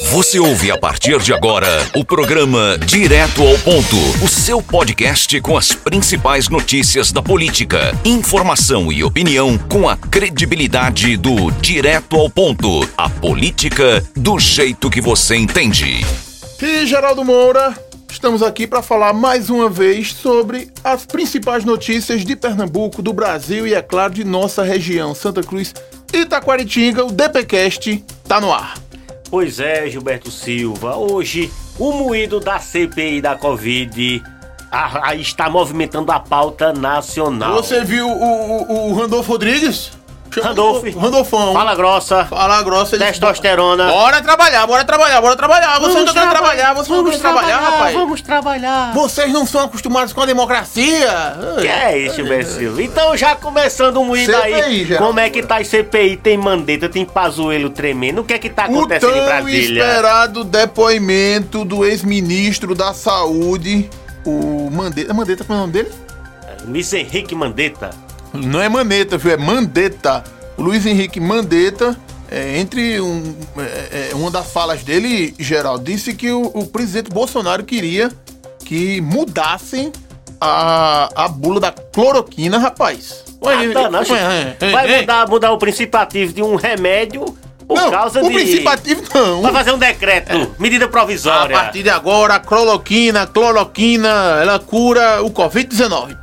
Você ouve a partir de agora o programa Direto ao Ponto, o seu podcast com as principais notícias da política, informação e opinião com a credibilidade do Direto ao Ponto, a política do jeito que você entende. E Geraldo Moura, estamos aqui para falar mais uma vez sobre as principais notícias de Pernambuco, do Brasil e, é claro, de nossa região, Santa Cruz e Taquaritinga. O DPcast tá no ar. Pois é, Gilberto Silva. Hoje, o moído da CPI da Covid está movimentando a pauta nacional. Você viu o, o, o Randolfo Rodrigues? O Randolfão. Fala grossa. Fala grossa. Testosterona. Bora trabalhar, bora trabalhar, bora trabalhar. Você não tá querendo trabalhar, você não vamos quer trabalhar, rapaz. Vamos trabalhar. Vocês não são acostumados com a democracia. Que é isso, Silva? Então, já começando o moído aí, Geraldo. como é que tá as CPI? Tem mandeta, tem pazuelo tremendo. O que é que tá O acontecendo em Brasília? esperado depoimento do ex-ministro da Saúde, o Mandetta. Mandetta, qual é o nome dele? Luiz Henrique Mandetta. Não é Maneta, viu? É Mandetta. O Luiz Henrique Mandetta, é, entre um, é, é, uma das falas dele, Geraldo, disse que o, o presidente Bolsonaro queria que mudassem a, a bula da cloroquina, rapaz. Olha, Ah, não, Chico. é, é, Vai é. mudar, mudar o princípio ativo de um remédio por Não, causa o de. princípio ativo não. Vai fazer um decreto, medida A provisória. partir de agora, a cloroquina, cloroquina, ela cura o Covid-19.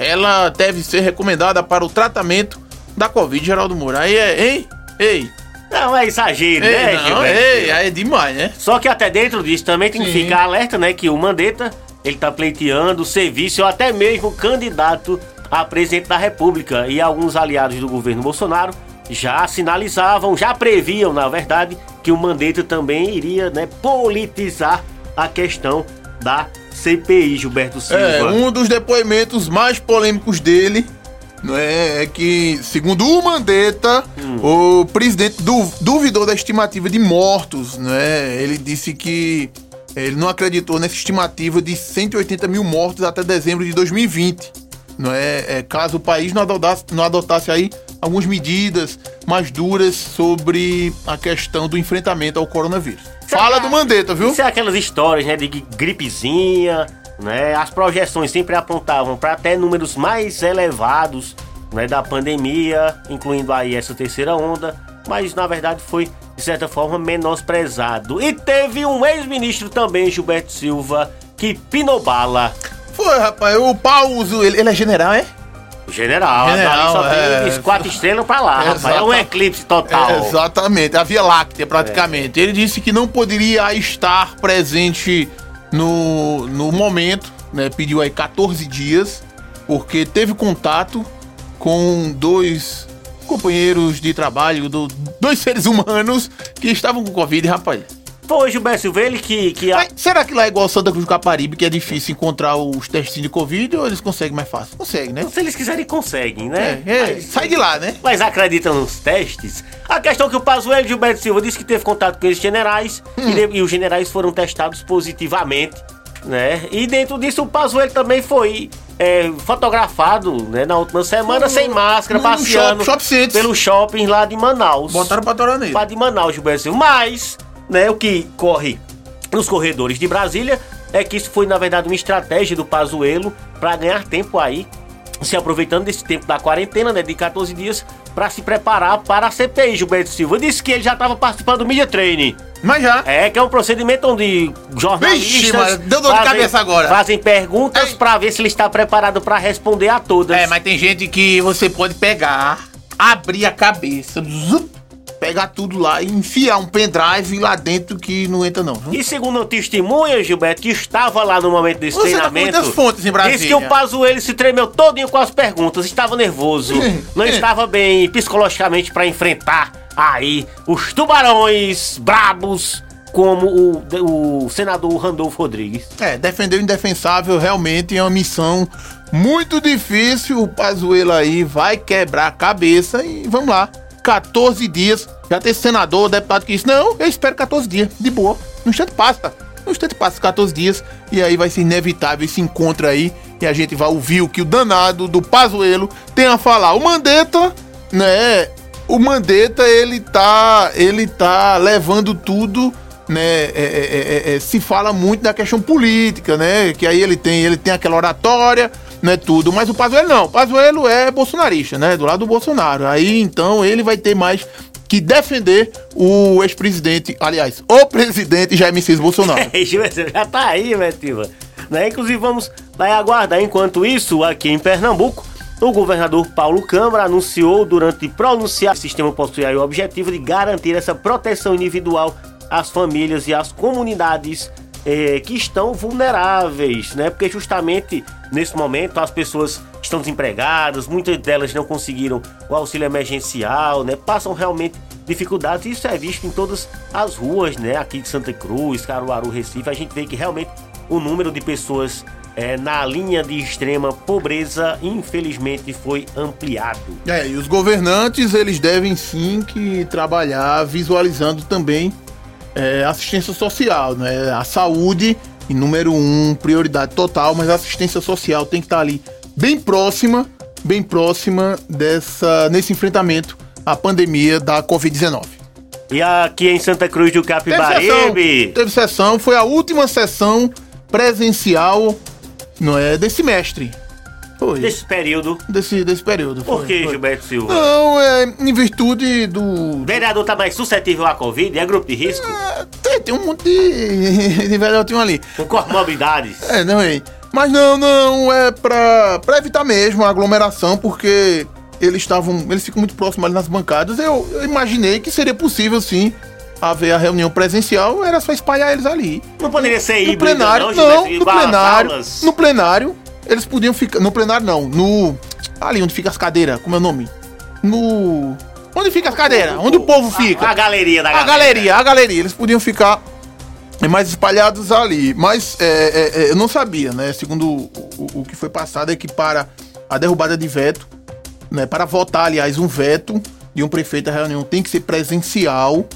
Ela deve ser recomendada para o tratamento da Covid, Geraldo Moura. Aí é, ei, ei, Não, é exagero, ei, né, não, ei, aí é demais, né? Só que até dentro disso também tem que Sim. ficar alerta, né? Que o Mandetta, ele tá pleiteando serviço ou até mesmo candidato a presidente da República. E alguns aliados do governo Bolsonaro já sinalizavam, já previam, na verdade, que o Mandetta também iria, né, politizar a questão da CPI, Gilberto Silva. É, um dos depoimentos mais polêmicos dele não é, é que, segundo o Mandetta, o presidente du- duvidou da estimativa de mortos, né? Ele disse que ele não acreditou nessa estimativa de 180 mil mortos até dezembro de 2020. Não é, é, caso o país não adotasse, não adotasse aí algumas medidas mais duras sobre a questão do enfrentamento ao coronavírus. Fala do Mandetta, viu? Isso é aquelas histórias, né, de gripezinha, né? As projeções sempre apontavam para até números mais elevados, né, da pandemia, incluindo aí essa terceira onda, mas na verdade foi de certa forma menosprezado. E teve um ex-ministro também, Gilberto Silva, que pinou bala. Foi, rapaz, o Pauso, ele, ele é general, é? General, General, só é. tem quatro estrelas pra lá, rapaz. É um eclipse total. É, exatamente, a Via Láctea praticamente. Ele disse que não poderia estar presente no, no momento, né? Pediu aí 14 dias, porque teve contato com dois companheiros de trabalho, do- dois seres humanos que estavam com Covid, rapaz. Foi Gilberto Silva, ele que... que a- Mas será que lá é igual Santa Cruz do Caparibe, que é difícil encontrar os testes de Covid, ou eles conseguem mais fácil? Conseguem, né? Se eles quiserem, conseguem, né? É, é, Mas- sai de lá, né? Mas acreditam nos testes? A questão é que o Pazuello Gilberto Silva disse que teve contato com esses generais Hum. e, de- e os generais foram testados positivamente, né? E dentro disso o Pazuello também foi é, fotografado, né, na última semana sem máscara, passeando shopping center. pelo shopping lá de Manaus. Botaram pra torar nele. Lá de Manaus, Gilberto Silva. Mas, né, o que corre nos corredores de Brasília é que isso foi, na verdade, uma estratégia do Pazuello para ganhar tempo aí, se aproveitando desse tempo da quarentena, né, de 14 dias, para se preparar para a CPI, Gilberto Silva. Disse que ele já estava participando do Media Training. Mas já. É, que é um procedimento onde jornalistas Vixe, mano, deu dor de fazem- cabeça agora. fazem perguntas para ver se ele está preparado para responder a todas. É, mas tem gente que você pode pegar, abrir a cabeça, zup, pegar tudo lá e enfiar um pendrive lá dentro que não entra não. viu? E segundo testemunha, Gilberto, que estava lá no momento desse Você tá com treinamento. fontes em Brasília. Disse que o Pazuello se tremeu todinho com as perguntas, estava nervoso, não estava bem psicologicamente para enfrentar aí os tubarões brabos como o, o senador Randolfo Rodrigues. É, defender o indefensável realmente é uma missão muito difícil. O Pazuello aí vai quebrar a cabeça e vamos lá. 14 dias. Já tem senador, deputado que disse: Não, eu espero 14 dias, de boa. No instante passa. No instante passa 14 dias. E aí vai ser inevitável esse encontro aí. E a gente vai ouvir o que o danado do Pazuello tem a falar. O Mandetta, né? O Mandetta, ele tá, ele tá levando tudo né, é, é, é, é, se fala muito da questão política, né? Que aí ele tem, ele tem aquela oratória, né, tudo. Mas o Pazuello não. O Pazuello é bolsonarista, né? Do lado do Bolsonaro. Aí então ele vai ter mais que defender o ex-presidente, aliás, o presidente Jair Messias Bolsonaro. Já tá aí, Betiva. Né? Inclusive, vamos vai aguardar. Enquanto isso, aqui em Pernambuco, o governador Paulo Câmara anunciou durante pronunciar o sistema possui o objetivo de garantir essa proteção individual às famílias e às comunidades eh, que estão vulneráveis, né? Porque justamente nesse momento as pessoas estão desempregadas, muitas delas não conseguiram o auxílio emergencial, né? Passam realmente dificuldades isso é visto em todas as ruas, né? Aqui de Santa Cruz, Caruaru, Recife, a gente vê que realmente o número de pessoas é, na linha de extrema pobreza, infelizmente, foi ampliado. É, e os governantes, eles devem sim que trabalhar visualizando também é, assistência social, né? A saúde, em número um, prioridade total, mas a assistência social tem que estar ali bem próxima, bem próxima dessa, nesse enfrentamento à pandemia da Covid-19. E aqui em Santa Cruz do Capibaribe... Teve sessão, teve sessão, foi a última sessão presencial não é desse mestre. Foi. Desse período. Desse, desse período. Por que, Gilberto Silva? Não, é em virtude do. O vereador tá mais suscetível à Covid? É grupo de risco? É, tem, tem um monte de, de vereador ali. Com comorbidades. É, não é. Mas não, não, é pra, pra evitar mesmo a aglomeração, porque eles estavam. Eles ficam muito próximos ali nas bancadas. Eu, eu imaginei que seria possível, sim, haver a reunião presencial, era só espalhar eles ali. Não poderia ser híbrido, no plenário, não, não no plenário, no plenário, eles podiam ficar, no plenário não, no ali onde fica as cadeiras, como é o nome? No onde fica as cadeiras? Onde o povo fica? A, a galeria da a galeria, a galeria, eles podiam ficar mais espalhados ali, mas é, é, é, eu não sabia, né? Segundo o, o, o que foi passado é que para a derrubada de veto, né, para votar, aliás, um veto de um prefeito da reunião tem que ser presencial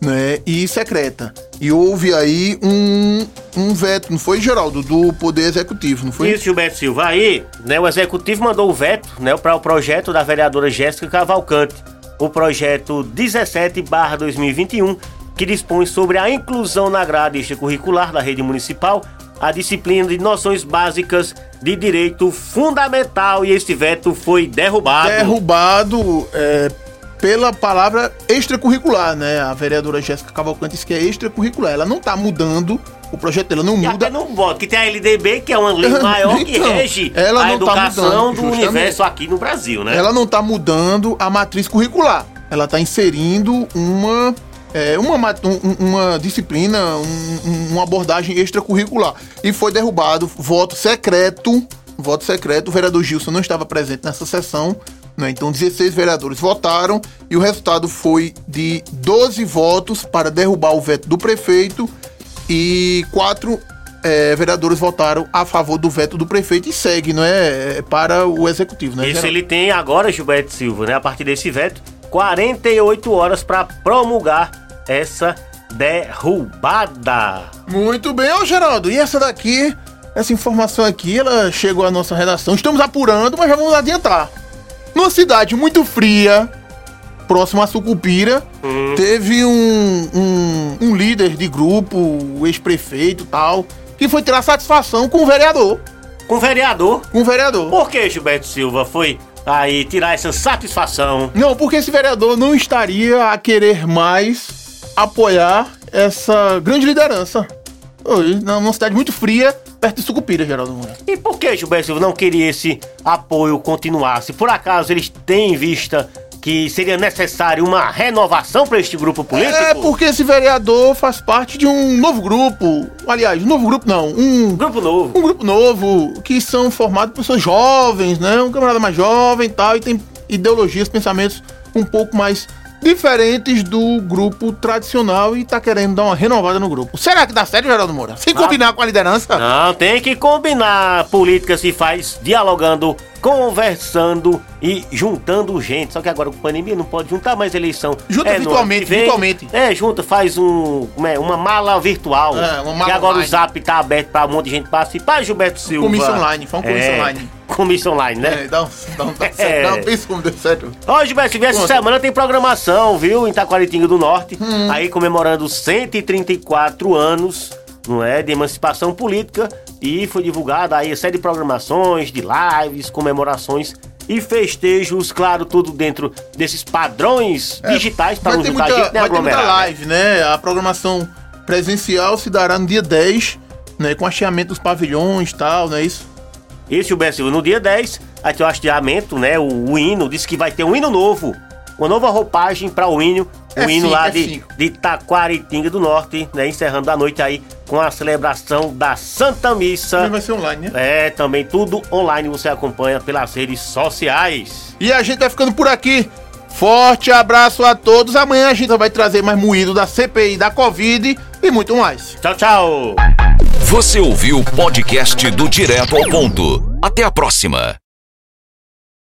né, e secreta. E houve aí um, um veto, não foi, Geraldo, do Poder Executivo, não foi? Isso, Gilberto Silva. Aí, né, o Executivo mandou o veto né, para o projeto da vereadora Jéssica Cavalcante, o projeto 17-2021, que dispõe sobre a inclusão na grade extracurricular da rede municipal a disciplina de noções básicas de direito fundamental e este veto foi derrubado. Derrubado é, pela palavra extracurricular, né? A vereadora Jéssica Cavalcante disse que é extracurricular. Ela não tá mudando o projeto dela não muda. não bota, que tem a LDB, que é uma lei maior então, que rege ela a tá educação tá mudando, do justamente. universo aqui no Brasil, né? Ela não está mudando a matriz curricular. Ela está inserindo uma, é, uma, uma disciplina, um, uma abordagem extracurricular. E foi derrubado voto secreto. Voto secreto. O vereador Gilson não estava presente nessa sessão né? Então, 16 vereadores votaram e o resultado foi de 12 votos para derrubar o veto do prefeito e quatro é, vereadores votaram a favor do veto do prefeito e segue, não é, é para o executivo, né? Isso ele tem agora, Gilberto Silva, né? A partir desse veto, 48 horas para promulgar essa derrubada. Muito bem, ó Geraldo. E essa daqui, essa informação aqui, ela chegou à nossa redação. Estamos apurando, mas já vamos adiantar. Numa cidade muito fria, próximo a Sucupira, uhum. teve um, um, um, líder de grupo, o ex-prefeito tal, que foi tirar satisfação com o vereador. Com o vereador? Com o vereador. Por que Gilberto Silva foi aí tirar essa satisfação? Não, porque esse vereador não estaria a querer mais apoiar essa grande liderança. Numa cidade muito fria, perto de Sucupira, Geraldo Moura. E por que Gilberto Silva não queria esse apoio continuar? Se por acaso eles têm em vista que seria necessário uma renovação para este grupo político? É porque esse vereador faz parte de um novo grupo. Aliás, um novo grupo não, um grupo novo. Um grupo novo que são formados por pessoas jovens, né? Um camarada mais jovem e tal e tem ideologias, pensamentos um pouco mais diferentes do grupo tradicional e tá querendo dar uma renovada no grupo. Será que dá certo, Geraldo Moura? Sem ah. combinar com a liderança? Não, tem que combinar. Política se faz dialogando conversando e juntando gente. Só que agora com pandemia não pode juntar mais eleição. Junta é, virtualmente, vem, virtualmente. É, junta, faz um, é, uma mala virtual. É, uma mala que agora online. o Zap tá aberto pra um monte de gente participar. Gilberto Silva. Comício online, foi um comício É, online. Comício online, né? É, dá um, dá um, dá um, É. dá um pensa como deu certo. Ó, Gilberto, Silva, essa semana tem programação, viu? Em Taquaritinga do Norte. Hum. Aí comemorando 134 anos, não é? De emancipação política. E foi divulgada aí a série de programações, de lives, comemorações e festejos, claro, tudo dentro desses padrões digitais para É, vai não ter muita, gente nem vai ter muita né? live, né? A programação presencial se dará no dia 10, né? Com hasteamento dos pavilhões e tal, não é isso? Esse Gilberto Silva, no dia 10, aí tem o hasteamento, né? O, o hino, disse que vai ter um hino novo. Uma nova roupagem para o hino. O É hino cinco, lá é de, de Taquaritinga do Norte, né? Encerrando a noite aí com a celebração da Santa Missa. Também vai ser online, né? É, também tudo online, você acompanha pelas redes sociais. E a gente vai ficando por aqui. Forte abraço a todos. Amanhã a gente vai trazer mais moído da CPI da Covid e muito mais. Tchau, tchau! Você ouviu o podcast do Direto ao Ponto. Até a próxima.